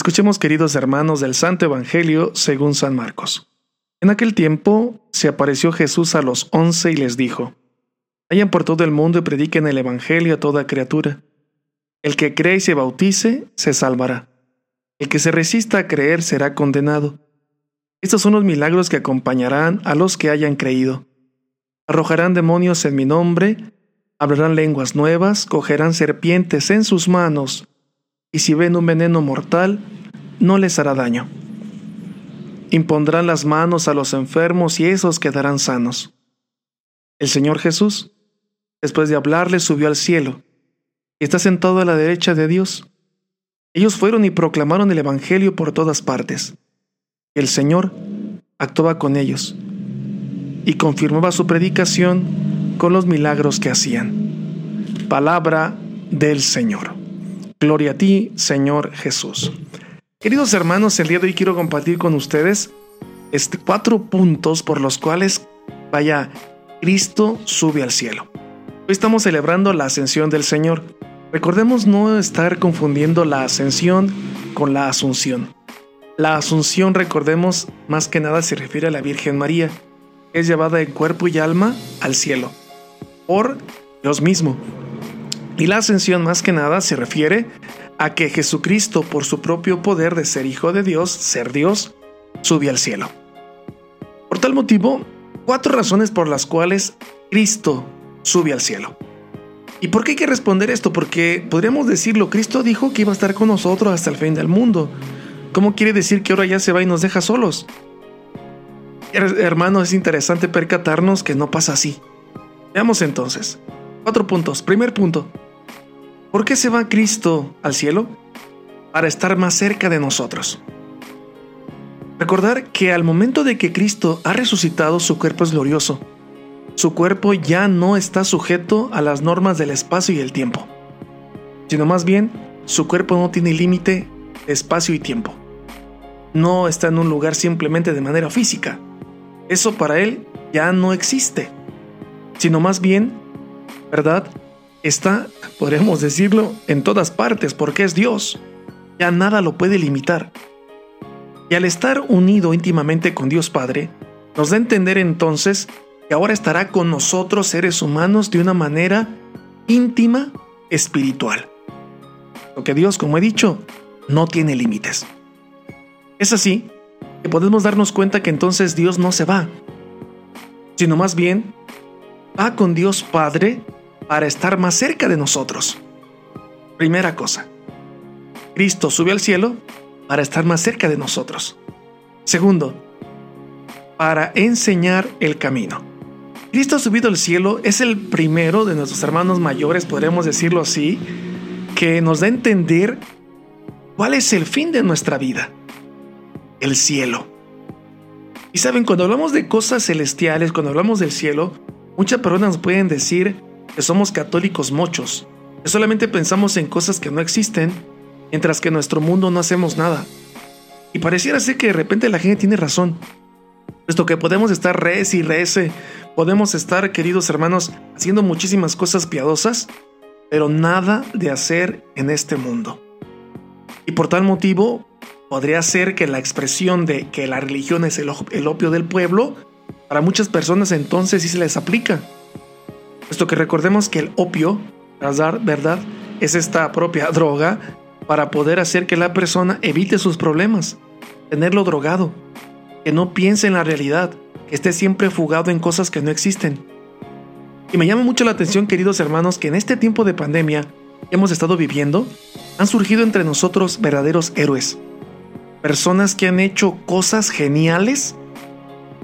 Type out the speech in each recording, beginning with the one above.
Escuchemos, queridos hermanos, del Santo Evangelio según San Marcos. En aquel tiempo se apareció Jesús a los once y les dijo, Vayan por todo el mundo y prediquen el Evangelio a toda criatura. El que cree y se bautice, se salvará. El que se resista a creer será condenado. Estos son los milagros que acompañarán a los que hayan creído. Arrojarán demonios en mi nombre, hablarán lenguas nuevas, cogerán serpientes en sus manos, y si ven un veneno mortal, no les hará daño. Impondrán las manos a los enfermos y esos quedarán sanos. El Señor Jesús, después de hablarles, subió al cielo y está sentado a la derecha de Dios. Ellos fueron y proclamaron el Evangelio por todas partes. El Señor actuaba con ellos y confirmaba su predicación con los milagros que hacían. Palabra del Señor. Gloria a ti, Señor Jesús. Queridos hermanos, el día de hoy quiero compartir con ustedes este, cuatro puntos por los cuales, vaya, Cristo sube al cielo. Hoy estamos celebrando la ascensión del Señor. Recordemos no estar confundiendo la ascensión con la asunción. La asunción, recordemos, más que nada se refiere a la Virgen María, que es llevada en cuerpo y alma al cielo, por Dios mismo. Y la ascensión más que nada se refiere a que Jesucristo, por su propio poder de ser hijo de Dios, ser Dios, sube al cielo. Por tal motivo, cuatro razones por las cuales Cristo sube al cielo. ¿Y por qué hay que responder esto? Porque podríamos decirlo, Cristo dijo que iba a estar con nosotros hasta el fin del mundo. ¿Cómo quiere decir que ahora ya se va y nos deja solos? Hermano, es interesante percatarnos que no pasa así. Veamos entonces. Cuatro puntos. Primer punto. ¿Por qué se va Cristo al cielo? Para estar más cerca de nosotros. Recordar que al momento de que Cristo ha resucitado, su cuerpo es glorioso. Su cuerpo ya no está sujeto a las normas del espacio y el tiempo, sino más bien su cuerpo no tiene límite espacio y tiempo. No está en un lugar simplemente de manera física. Eso para él ya no existe, sino más bien, ¿verdad? Está, podríamos decirlo, en todas partes porque es Dios. Ya nada lo puede limitar. Y al estar unido íntimamente con Dios Padre, nos da a entender entonces que ahora estará con nosotros seres humanos de una manera íntima, espiritual. Porque Dios, como he dicho, no tiene límites. Es así que podemos darnos cuenta que entonces Dios no se va, sino más bien va con Dios Padre para estar más cerca de nosotros. Primera cosa, Cristo sube al cielo para estar más cerca de nosotros. Segundo, para enseñar el camino. Cristo subido al cielo es el primero de nuestros hermanos mayores, podremos decirlo así, que nos da a entender cuál es el fin de nuestra vida. El cielo. Y saben, cuando hablamos de cosas celestiales, cuando hablamos del cielo, muchas personas pueden decir, que somos católicos mochos, que solamente pensamos en cosas que no existen, mientras que en nuestro mundo no hacemos nada. Y pareciera ser que de repente la gente tiene razón, puesto que podemos estar res y rece, podemos estar, queridos hermanos, haciendo muchísimas cosas piadosas, pero nada de hacer en este mundo. Y por tal motivo, podría ser que la expresión de que la religión es el opio del pueblo, para muchas personas entonces sí se les aplica. Puesto que recordemos que el opio, ¿verdad? Es esta propia droga para poder hacer que la persona evite sus problemas, tenerlo drogado, que no piense en la realidad, que esté siempre fugado en cosas que no existen. Y me llama mucho la atención, queridos hermanos, que en este tiempo de pandemia que hemos estado viviendo, han surgido entre nosotros verdaderos héroes. Personas que han hecho cosas geniales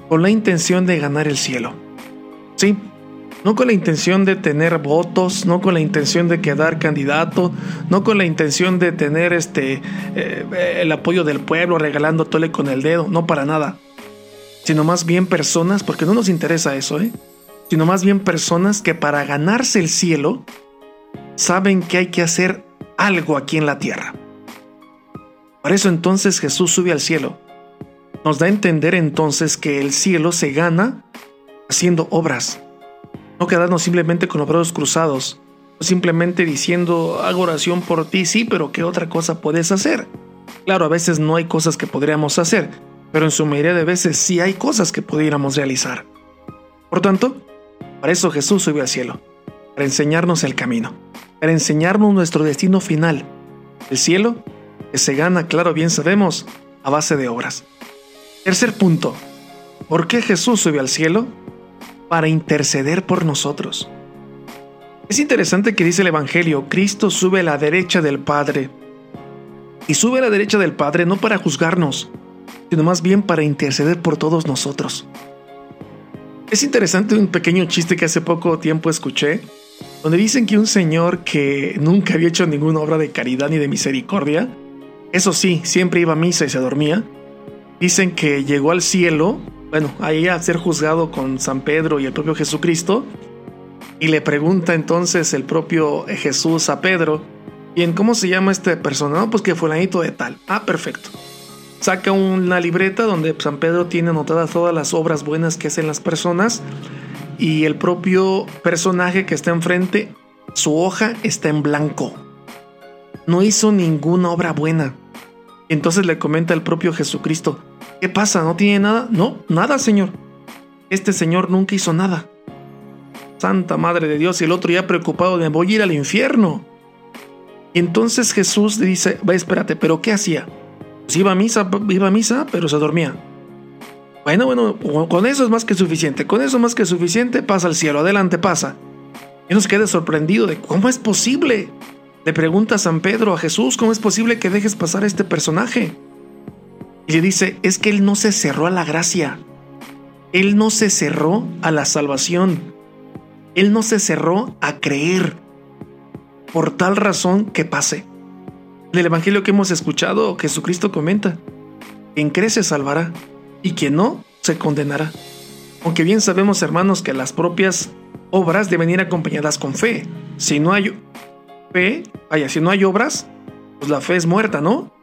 con la intención de ganar el cielo. Sí, no con la intención de tener votos, no con la intención de quedar candidato, no con la intención de tener este eh, el apoyo del pueblo regalando tole con el dedo, no para nada, sino más bien personas, porque no nos interesa eso, ¿eh? sino más bien personas que para ganarse el cielo saben que hay que hacer algo aquí en la tierra. Por eso entonces Jesús sube al cielo. Nos da a entender entonces que el cielo se gana haciendo obras no quedarnos simplemente con los brazos cruzados, simplemente diciendo hago oración por ti, sí, pero ¿qué otra cosa puedes hacer? Claro, a veces no hay cosas que podríamos hacer, pero en su mayoría de veces sí hay cosas que pudiéramos realizar. Por tanto, para eso Jesús subió al cielo, para enseñarnos el camino, para enseñarnos nuestro destino final, el cielo, que se gana, claro, bien sabemos, a base de obras. Tercer punto, ¿por qué Jesús subió al cielo? Para interceder por nosotros. Es interesante que dice el Evangelio, Cristo sube a la derecha del Padre. Y sube a la derecha del Padre no para juzgarnos, sino más bien para interceder por todos nosotros. Es interesante un pequeño chiste que hace poco tiempo escuché, donde dicen que un señor que nunca había hecho ninguna obra de caridad ni de misericordia, eso sí, siempre iba a misa y se dormía, dicen que llegó al cielo, bueno, ahí a ser juzgado con San Pedro y el propio Jesucristo, y le pregunta entonces el propio Jesús a Pedro, ¿y cómo se llama este persona? No, pues que fulanito de tal. Ah, perfecto saca una libreta donde San Pedro tiene anotadas todas las obras buenas que hacen las personas y el propio personaje que está enfrente, su hoja está en blanco. No hizo ninguna obra buena. Entonces le comenta el propio Jesucristo, ¿qué pasa? ¿No tiene nada? No, nada, Señor. Este Señor nunca hizo nada. Santa Madre de Dios, y el otro ya preocupado de voy a ir al infierno. Y entonces Jesús dice, va, espérate, pero ¿qué hacía? Pues iba a misa, iba a misa, pero se dormía. Bueno, bueno, con eso es más que suficiente. Con eso más que suficiente, pasa al cielo. Adelante, pasa. Y nos queda sorprendido de cómo es posible. Le pregunta a San Pedro a Jesús, ¿cómo es posible que dejes pasar a este personaje? Y le dice, es que él no se cerró a la gracia. Él no se cerró a la salvación. Él no se cerró a creer. Por tal razón que pase. En el Evangelio que hemos escuchado, Jesucristo comenta, quien cree se salvará y quien no se condenará. Aunque bien sabemos, hermanos, que las propias obras deben ir acompañadas con fe. Si no hay fe, vaya, si no hay obras, pues la fe es muerta, ¿no?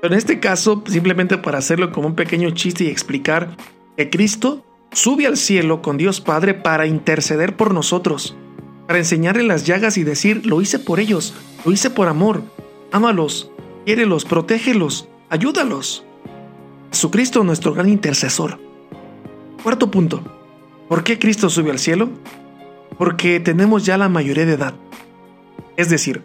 Pero en este caso, simplemente para hacerlo como un pequeño chiste y explicar que Cristo sube al cielo con Dios Padre para interceder por nosotros, para enseñarle las llagas y decir, lo hice por ellos, lo hice por amor, Ámalos, quiérelos, protégelos, ayúdalos. Jesucristo, nuestro gran intercesor. Cuarto punto. ¿Por qué Cristo sube al cielo? Porque tenemos ya la mayoría de edad. Es decir,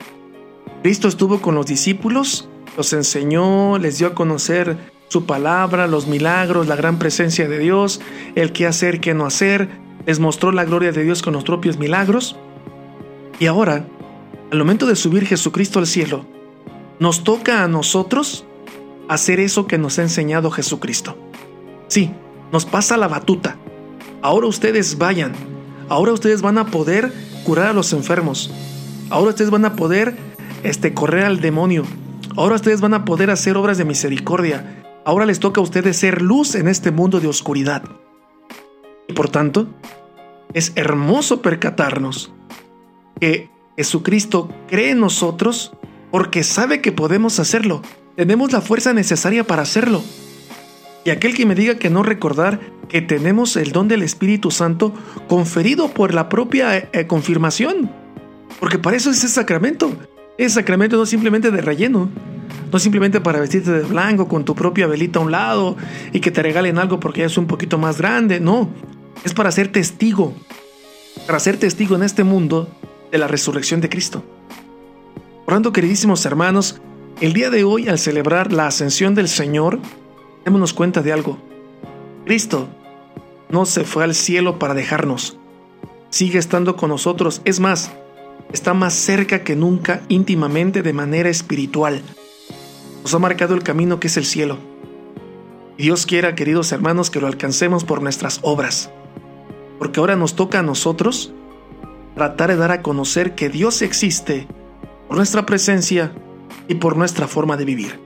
Cristo estuvo con los discípulos, los enseñó, les dio a conocer su palabra, los milagros, la gran presencia de Dios, el qué hacer, qué no hacer, les mostró la gloria de Dios con los propios milagros. Y ahora, al momento de subir Jesucristo al cielo, nos toca a nosotros hacer eso que nos ha enseñado Jesucristo. Sí, nos pasa la batuta. Ahora ustedes vayan. Ahora ustedes van a poder curar a los enfermos. Ahora ustedes van a poder este, correr al demonio. Ahora ustedes van a poder hacer obras de misericordia. Ahora les toca a ustedes ser luz en este mundo de oscuridad. Y por tanto, es hermoso percatarnos que Jesucristo cree en nosotros porque sabe que podemos hacerlo. Tenemos la fuerza necesaria para hacerlo. Y aquel que me diga que no recordar que tenemos el don del Espíritu Santo conferido por la propia eh, confirmación. Porque para eso es el sacramento. Es sacramento no simplemente de relleno. No simplemente para vestirte de blanco con tu propia velita a un lado y que te regalen algo porque ya es un poquito más grande. No. Es para ser testigo. Para ser testigo en este mundo de la resurrección de Cristo. Por tanto, queridísimos hermanos, el día de hoy, al celebrar la ascensión del Señor, démonos cuenta de algo. Cristo no se fue al cielo para dejarnos. Sigue estando con nosotros. Es más, está más cerca que nunca íntimamente de manera espiritual. Nos ha marcado el camino que es el cielo. Dios quiera, queridos hermanos, que lo alcancemos por nuestras obras. Porque ahora nos toca a nosotros tratar de dar a conocer que Dios existe por nuestra presencia y por nuestra forma de vivir.